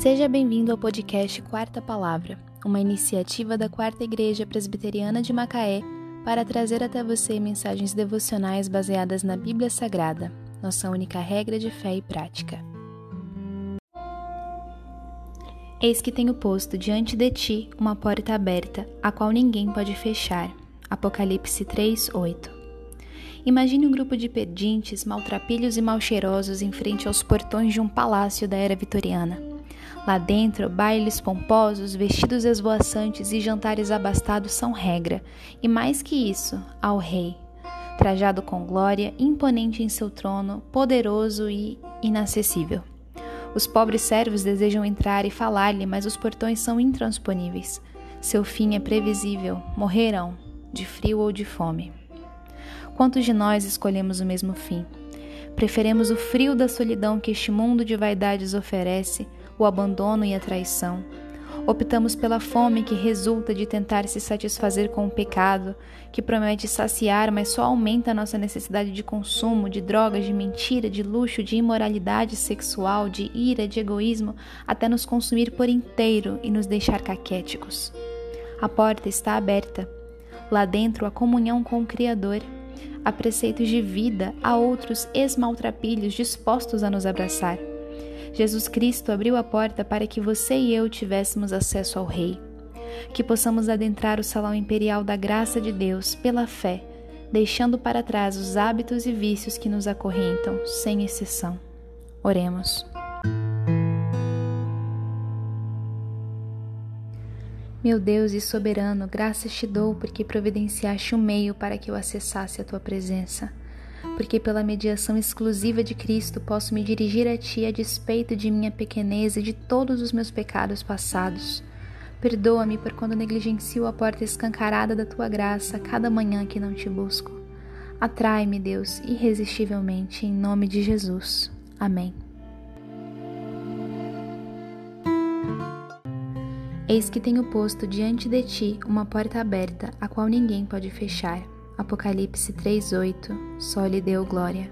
Seja bem-vindo ao podcast Quarta Palavra, uma iniciativa da Quarta Igreja Presbiteriana de Macaé para trazer até você mensagens devocionais baseadas na Bíblia Sagrada, nossa única regra de fé e prática. Eis que tenho posto diante de ti uma porta aberta, a qual ninguém pode fechar. Apocalipse 3:8. Imagine um grupo de pedintes, maltrapilhos e malcheirosos em frente aos portões de um palácio da era vitoriana. Lá dentro, bailes pomposos, vestidos esvoaçantes e jantares abastados são regra, e mais que isso, ao rei, trajado com glória, imponente em seu trono, poderoso e inacessível. Os pobres servos desejam entrar e falar-lhe, mas os portões são intransponíveis. Seu fim é previsível: morrerão, de frio ou de fome. Quantos de nós escolhemos o mesmo fim? Preferemos o frio da solidão que este mundo de vaidades oferece o abandono e a traição. Optamos pela fome que resulta de tentar se satisfazer com o pecado, que promete saciar, mas só aumenta a nossa necessidade de consumo, de drogas, de mentira, de luxo, de imoralidade sexual, de ira, de egoísmo, até nos consumir por inteiro e nos deixar caquéticos. A porta está aberta. Lá dentro, a comunhão com o Criador. Há preceitos de vida, há outros esmaltrapilhos dispostos a nos abraçar. Jesus Cristo abriu a porta para que você e eu tivéssemos acesso ao Rei. Que possamos adentrar o salão imperial da graça de Deus pela fé, deixando para trás os hábitos e vícios que nos acorrentam, sem exceção. Oremos. Meu Deus e soberano, graças te dou porque providenciaste um meio para que eu acessasse a tua presença porque pela mediação exclusiva de Cristo posso me dirigir a Ti a despeito de minha pequenez e de todos os meus pecados passados. Perdoa-me por quando negligencio a porta escancarada da Tua graça cada manhã que não Te busco. Atrai-me, Deus, irresistivelmente, em nome de Jesus. Amém. Eis que tenho posto diante de ti uma porta aberta, a qual ninguém pode fechar. Apocalipse 3:8 Só lhe deu glória.